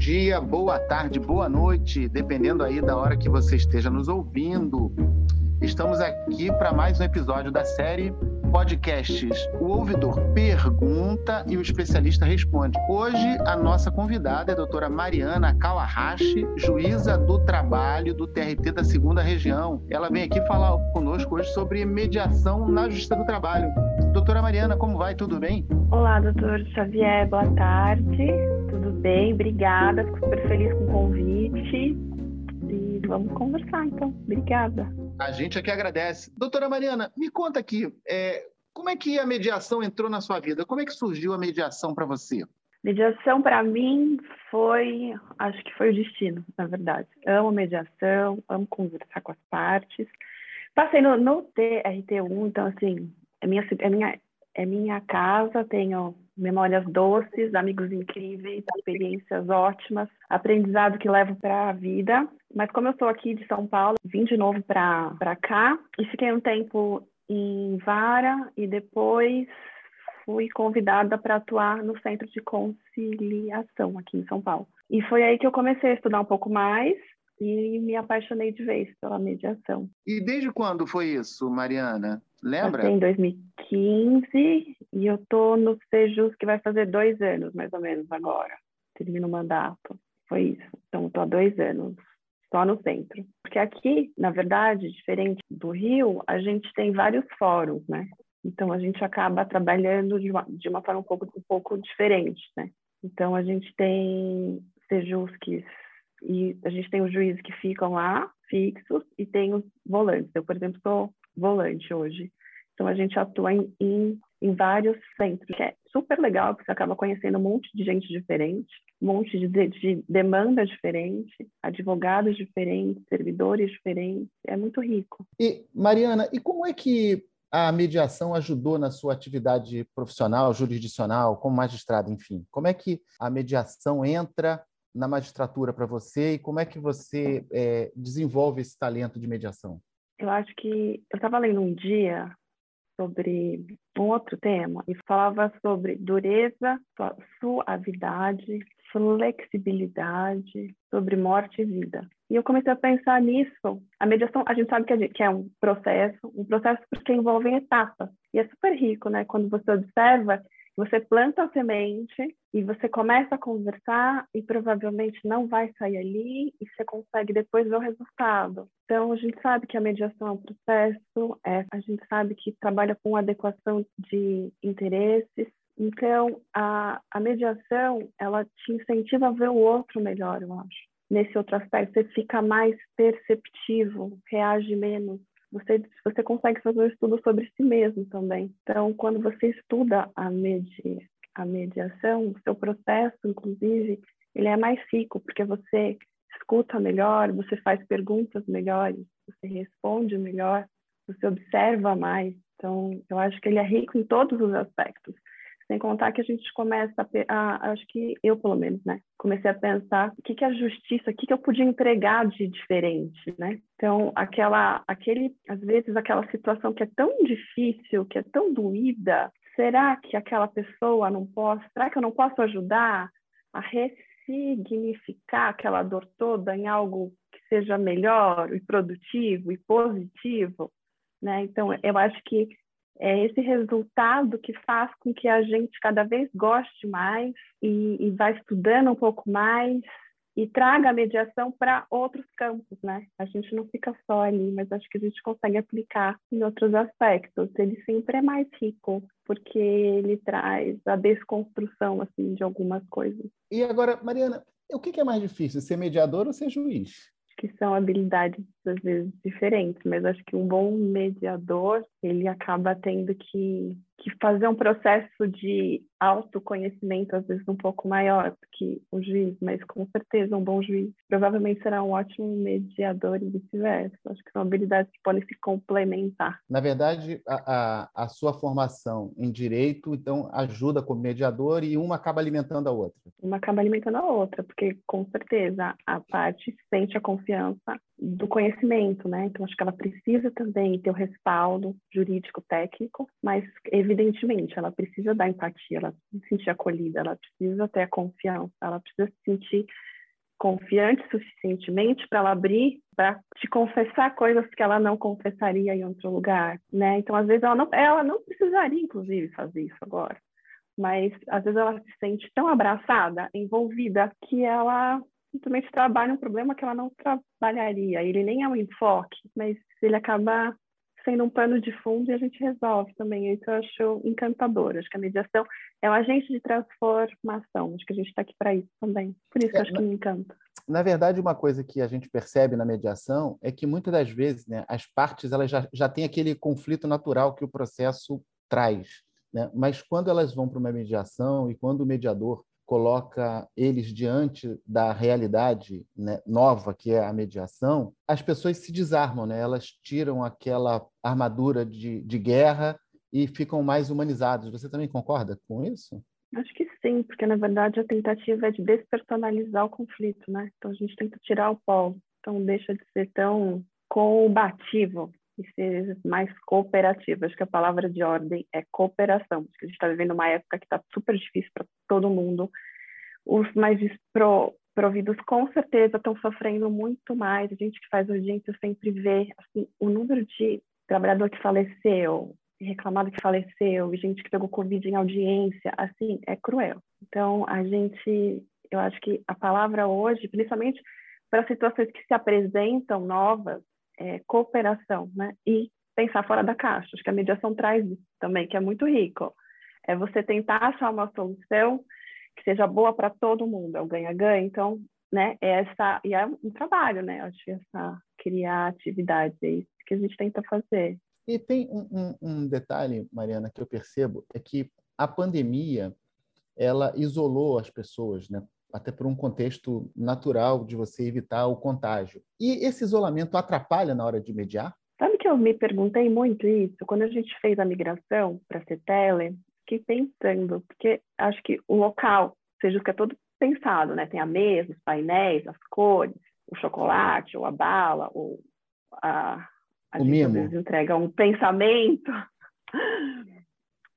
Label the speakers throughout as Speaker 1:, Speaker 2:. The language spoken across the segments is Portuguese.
Speaker 1: dia, boa tarde, boa noite, dependendo aí da hora que você esteja nos ouvindo. Estamos aqui para mais um episódio da série podcasts O Ouvidor Pergunta e o Especialista Responde. Hoje, a nossa convidada é a doutora Mariana Kawahashi, juíza do trabalho do TRT da segunda região. Ela vem aqui falar conosco hoje sobre mediação na Justiça do Trabalho. Doutora Mariana, como vai? Tudo bem?
Speaker 2: Olá, doutor Xavier, boa tarde. Tudo bem? Obrigada, fico super feliz com o convite. E vamos conversar, então. Obrigada.
Speaker 1: A gente aqui agradece. Doutora Mariana, me conta aqui, é, como é que a mediação entrou na sua vida? Como é que surgiu a mediação para você?
Speaker 2: Mediação para mim foi, acho que foi o destino, na verdade. Amo mediação, amo conversar com as partes. Passei no, no TRT1, então assim, é minha, é minha, é minha casa, tenho memórias doces, amigos incríveis, experiências ótimas, aprendizado que levo para a vida. Mas como eu sou aqui de São Paulo, vim de novo para cá e fiquei um tempo em Vara e depois fui convidada para atuar no Centro de Conciliação aqui em São Paulo. E foi aí que eu comecei a estudar um pouco mais e me apaixonei de vez pela mediação.
Speaker 1: E desde quando foi isso, Mariana? Lembra?
Speaker 2: Em 2015 e eu tô no Sejus que vai fazer dois anos mais ou menos agora. Termino o mandato. Foi isso. Então estou há dois anos só no centro. Porque aqui, na verdade, diferente do Rio, a gente tem vários fóruns, né? Então a gente acaba trabalhando de uma, de uma forma um pouco, um pouco diferente, né? Então a gente tem sejus que e a gente tem os juízes que ficam lá fixos e tem os volantes. Eu, por exemplo, sou volante hoje. Então a gente atua em, em, em vários centros, que é super legal, porque você acaba conhecendo um monte de gente diferente, um monte de, de, de demanda diferente, advogados diferentes, servidores diferentes. É muito rico.
Speaker 1: E, Mariana, e como é que a mediação ajudou na sua atividade profissional, jurisdicional, como magistrado, enfim? Como é que a mediação entra na magistratura para você e como é que você é, desenvolve esse talento de mediação?
Speaker 2: Eu acho que eu estava lendo um dia sobre um outro tema e falava sobre dureza, suavidade, flexibilidade, sobre morte e vida. E eu comecei a pensar nisso. A mediação, a gente sabe que, gente, que é um processo, um processo que envolve etapas. E é super rico, né? Quando você observa você planta a semente e você começa a conversar e provavelmente não vai sair ali e você consegue depois ver o resultado. Então, a gente sabe que a mediação é um processo, é, a gente sabe que trabalha com adequação de interesses. Então, a, a mediação, ela te incentiva a ver o outro melhor, eu acho. Nesse outro aspecto, você fica mais perceptivo, reage menos você, você consegue fazer um estudo sobre si mesmo também. Então, quando você estuda a, medi, a mediação, o seu processo, inclusive, ele é mais rico, porque você escuta melhor, você faz perguntas melhores, você responde melhor, você observa mais. Então, eu acho que ele é rico em todos os aspectos. Sem contar que a gente começa a, a, acho que eu pelo menos, né, comecei a pensar o que que a justiça, o que que eu podia entregar de diferente, né? Então, aquela, aquele, às vezes aquela situação que é tão difícil, que é tão doída, será que aquela pessoa não posso, será que eu não posso ajudar a ressignificar aquela dor toda em algo que seja melhor e produtivo e positivo, né? Então, eu acho que é esse resultado que faz com que a gente cada vez goste mais e, e vá estudando um pouco mais e traga a mediação para outros campos, né? A gente não fica só ali, mas acho que a gente consegue aplicar em outros aspectos. Ele sempre é mais rico, porque ele traz a desconstrução assim de algumas coisas.
Speaker 1: E agora, Mariana, o que é mais difícil, ser mediador ou ser juiz?
Speaker 2: que são habilidades às vezes diferentes, mas acho que um bom mediador ele acaba tendo que, que fazer um processo de autoconhecimento às vezes um pouco maior do que o juiz, mas com certeza um bom juiz provavelmente será um ótimo mediador e vice-versa. Acho que são habilidades que podem se complementar.
Speaker 1: Na verdade, a, a, a sua formação em direito então ajuda como mediador e uma acaba alimentando a outra.
Speaker 2: Uma acaba alimentando a outra, porque com certeza a parte sente a confiança do conhecimento, né? Então acho que ela precisa também ter o respaldo jurídico técnico, mas evidentemente ela precisa da empatia, ela precisa se sentir acolhida, ela precisa ter a confiança, ela precisa se sentir confiante suficientemente para ela abrir para te confessar coisas que ela não confessaria em outro lugar, né? Então, às vezes ela não, ela não precisaria, inclusive, fazer isso agora, mas às vezes ela se sente tão abraçada, envolvida, que ela simplesmente trabalha um problema que ela não trabalharia. Ele nem é um enfoque, mas ele acaba sendo um pano de fundo e a gente resolve também. Isso eu acho encantador. Acho que a mediação é um agente de transformação. Acho que a gente está aqui para isso também. Por isso que é, acho que me encanta.
Speaker 1: Na verdade, uma coisa que a gente percebe na mediação é que muitas das vezes né, as partes elas já, já têm aquele conflito natural que o processo traz. Né? Mas quando elas vão para uma mediação e quando o mediador coloca eles diante da realidade né, nova que é a mediação, as pessoas se desarmam, né? elas tiram aquela armadura de, de guerra e ficam mais humanizados. Você também concorda com isso?
Speaker 2: Acho que sim, porque na verdade a tentativa é de despersonalizar o conflito, né? Então a gente tenta tirar o polo, então deixa de ser tão combativo e ser mais cooperativo. Acho que a palavra de ordem é cooperação, porque a gente está vivendo uma época que está super difícil para todo mundo. Os mais desprovidos, com certeza, estão sofrendo muito mais. A gente que faz audiência sempre vê assim, o número de trabalhador que faleceu, reclamado que faleceu, gente que pegou Covid em audiência, assim, é cruel. Então, a gente, eu acho que a palavra hoje, principalmente para situações que se apresentam novas, é, cooperação, né? E pensar fora da caixa. Acho que a mediação traz isso também, que é muito rico. É você tentar achar uma solução que seja boa para todo mundo, é o ganha-ganha. Então, né, é essa e é um trabalho, né? Acho que essa criatividade é isso que a gente tenta fazer.
Speaker 1: E tem um, um, um detalhe, Mariana, que eu percebo é que a pandemia ela isolou as pessoas, né? Até por um contexto natural de você evitar o contágio. E esse isolamento atrapalha na hora de mediar?
Speaker 2: Sabe que eu me perguntei muito isso quando a gente fez a migração para ser tele? Fiquei pensando, porque acho que o local, seja o que é todo pensado, né? Tem a mesa, os painéis, as cores, o chocolate, ou a bala, ou a, a
Speaker 1: o gente
Speaker 2: mimo. entrega um pensamento.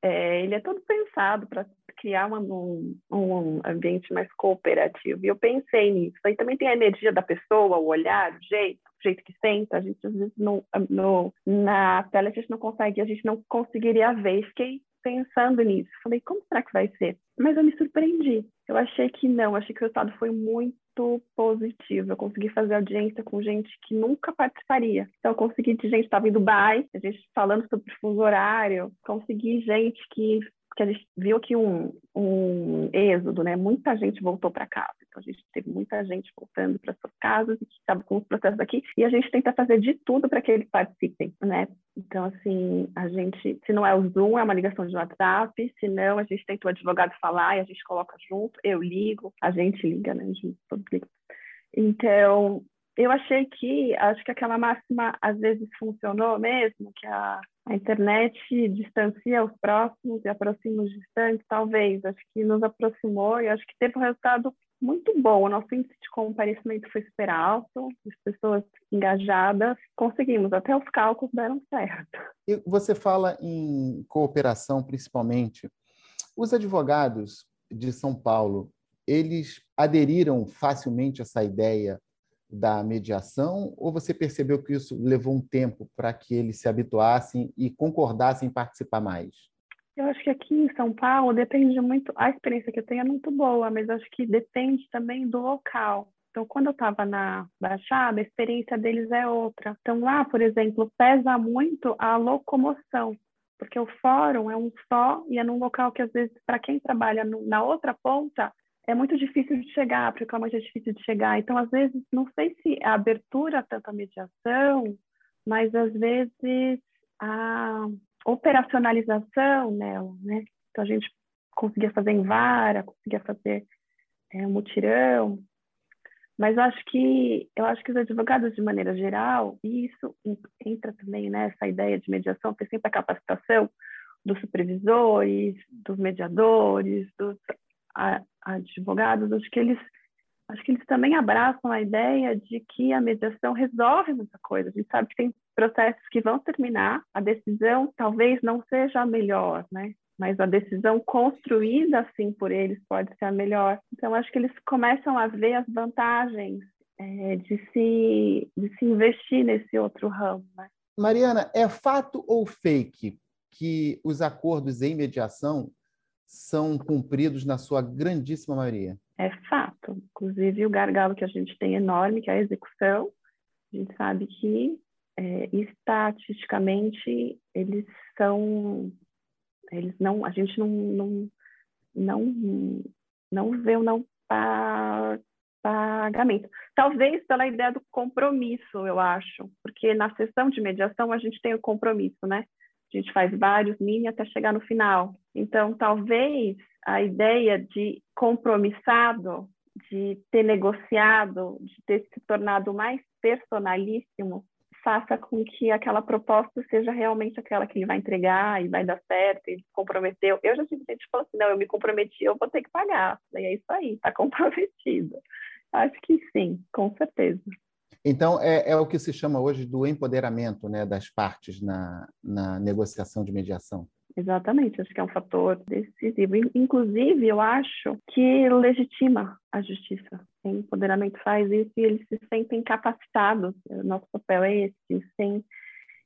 Speaker 2: É, ele é todo pensado para criar uma, um, um, ambiente mais cooperativo. E eu pensei nisso. Aí também tem a energia da pessoa, o olhar, o jeito, o jeito que senta. A gente às vezes não, no, na tela a gente não consegue, a gente não conseguiria ver. Fiquei pensando nisso. Falei, como será que vai ser? Mas eu me surpreendi. Eu achei que não, achei que o resultado foi muito positivo. Eu consegui fazer audiência com gente que nunca participaria. Então, eu consegui de gente que estava em Dubai, a gente falando sobre fuso horário, consegui gente que porque a gente viu aqui um, um êxodo, né? Muita gente voltou para casa. Então, a gente teve muita gente voltando para suas casas que estava com os processos aqui. E a gente tenta fazer de tudo para que eles participem, né? Então, assim, a gente, se não é o Zoom, é uma ligação de WhatsApp. Se não, a gente tenta o advogado falar e a gente coloca junto. Eu ligo, a gente liga, né? Então, eu achei que, acho que aquela máxima às vezes funcionou mesmo, que a a internet distancia os próximos e aproxima os distantes, talvez. Acho que nos aproximou e acho que teve um resultado muito bom. O nosso índice de comparecimento foi super alto, as pessoas engajadas, conseguimos, até os cálculos deram certo.
Speaker 1: E você fala em cooperação, principalmente. Os advogados de São Paulo, eles aderiram facilmente a essa ideia da mediação ou você percebeu que isso levou um tempo para que eles se habituassem e concordassem em participar mais?
Speaker 2: Eu acho que aqui em São Paulo depende muito, a experiência que eu tenho é muito boa, mas acho que depende também do local. Então, quando eu estava na Baixada, a experiência deles é outra. Então, lá, por exemplo, pesa muito a locomoção, porque o fórum é um só e é num local que, às vezes, para quem trabalha no, na outra ponta, é muito difícil de chegar, porque o reclamante é difícil de chegar. Então, às vezes, não sei se a abertura tanto a mediação, mas às vezes a operacionalização nela, né? Então, a gente conseguia fazer em vara, conseguia fazer é, mutirão, mas acho que eu acho que os advogados de maneira geral, e isso entra também nessa né, ideia de mediação, ter sempre a capacitação dos supervisores, dos mediadores, dos advogados, acho que eles acho que eles também abraçam a ideia de que a mediação resolve muita coisa. A gente sabe que tem processos que vão terminar, a decisão talvez não seja a melhor, né? mas a decisão construída assim por eles pode ser a melhor. Então, acho que eles começam a ver as vantagens é, de, se, de se investir nesse outro ramo. Né?
Speaker 1: Mariana, é fato ou fake que os acordos em mediação são cumpridos na sua grandíssima maioria?
Speaker 2: É fato. Inclusive, o gargalo que a gente tem enorme, que é a execução. A gente sabe que, é, estatisticamente, eles são. Eles não, a gente não, não, não, não vê o não pagamento. Talvez pela ideia do compromisso, eu acho, porque na sessão de mediação a gente tem o compromisso, né? A gente faz vários mini até chegar no final. Então, talvez a ideia de compromissado, de ter negociado, de ter se tornado mais personalíssimo, faça com que aquela proposta seja realmente aquela que ele vai entregar e vai dar certo, se comprometeu. Eu já tive gente que falou assim, não, eu me comprometi, eu vou ter que pagar. E é isso aí, está comprometido. Acho que sim, com certeza.
Speaker 1: Então, é, é, o que se chama hoje do empoderamento né, das partes na, na negociação de mediação.
Speaker 2: Exatamente, acho que é um fator decisivo. Inclusive, eu acho que legitima a justiça. O empoderamento faz isso e eles se sentem capacitados. Nosso papel é esse, sem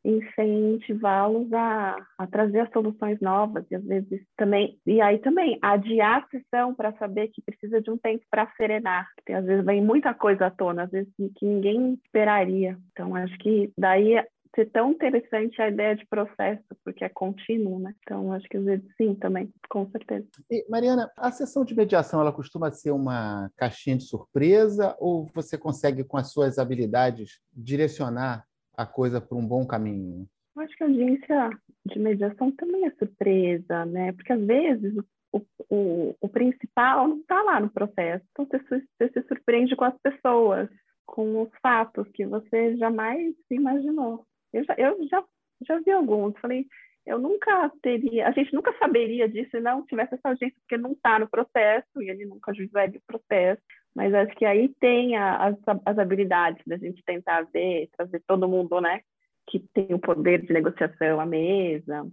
Speaker 2: incentivá-los a, a trazer as soluções novas e às vezes também e aí também adiar a sessão para saber que precisa de um tempo para serenar porque às vezes vem muita coisa à tona às vezes que ninguém esperaria então acho que daí ser tão interessante a ideia de processo, porque é contínuo, né? Então, acho que às vezes sim também, com certeza.
Speaker 1: E, Mariana, a sessão de mediação, ela costuma ser uma caixinha de surpresa ou você consegue, com as suas habilidades, direcionar a coisa para um bom caminho?
Speaker 2: Eu acho que a audiência de mediação também é surpresa, né? Porque às vezes o, o, o principal não está lá no processo, então você, você se surpreende com as pessoas, com os fatos que você jamais imaginou. Eu já, eu já, já vi alguns, falei, eu nunca teria, a gente nunca saberia disso se não tivesse essa audiência, porque não está no processo e ele nunca juizaria o processo. Mas acho que aí tem a, as, as habilidades da gente tentar ver, trazer todo mundo, né, que tem o poder de negociação à mesa.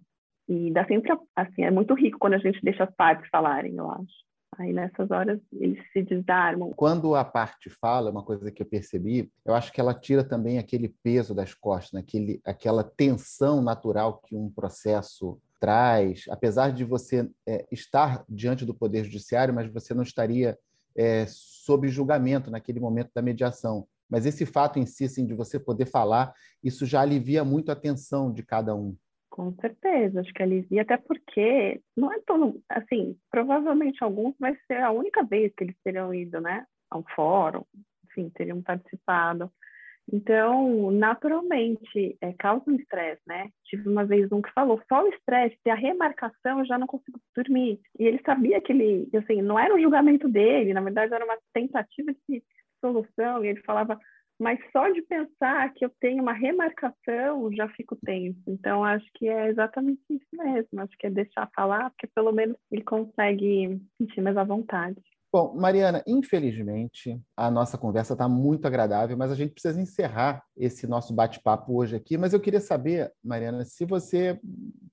Speaker 2: E dá sempre, assim, é muito rico quando a gente deixa as partes falarem, eu acho. Aí nessas horas eles se desarmam.
Speaker 1: Quando a parte fala, uma coisa que eu percebi, eu acho que ela tira também aquele peso das costas, aquele, aquela tensão natural que um processo traz, apesar de você é, estar diante do Poder Judiciário, mas você não estaria é, sob julgamento naquele momento da mediação. Mas esse fato em si, assim, de você poder falar, isso já alivia muito a tensão de cada um.
Speaker 2: Com certeza, acho que alivia, até porque não é todo, assim, provavelmente alguns vai ser a única vez que eles terão ido, né, a um fórum, enfim, teriam participado. Então, naturalmente, é, causa um estresse, né? Tive uma vez um que falou, só o estresse, ter a remarcação, eu já não consigo dormir. E ele sabia que ele, assim, não era o julgamento dele, na verdade era uma tentativa de solução, e ele falava, mas só de pensar que eu tenho uma remarcação já fico tenso. Então, acho que é exatamente isso mesmo. Acho que é deixar falar, porque pelo menos ele consegue sentir mais à vontade.
Speaker 1: Bom, Mariana, infelizmente a nossa conversa está muito agradável, mas a gente precisa encerrar esse nosso bate-papo hoje aqui. Mas eu queria saber, Mariana, se você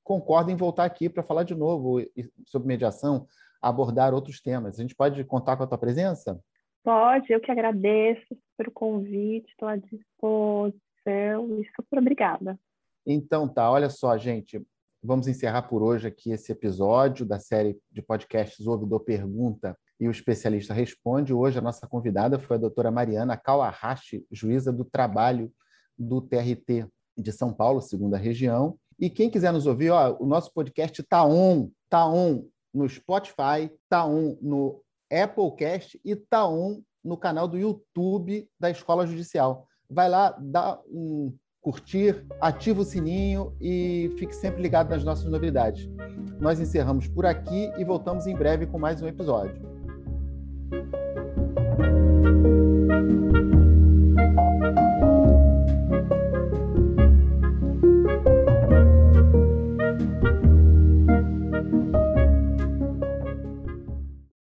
Speaker 1: concorda em voltar aqui para falar de novo sobre mediação, abordar outros temas. A gente pode contar com a tua presença?
Speaker 2: Pode, eu que agradeço pelo convite, estou à disposição e super obrigada.
Speaker 1: Então tá, olha só, gente, vamos encerrar por hoje aqui esse episódio da série de podcasts Ouvidor Pergunta e o Especialista Responde. Hoje a nossa convidada foi a doutora Mariana Kawahashi, juíza do trabalho do TRT de São Paulo, segunda região. E quem quiser nos ouvir, ó, o nosso podcast está on, está on no Spotify, está on no Applecast e tá on no canal do YouTube da Escola Judicial. Vai lá, dá um curtir, ativa o sininho e fique sempre ligado nas nossas novidades. Nós encerramos por aqui e voltamos em breve com mais um episódio. Música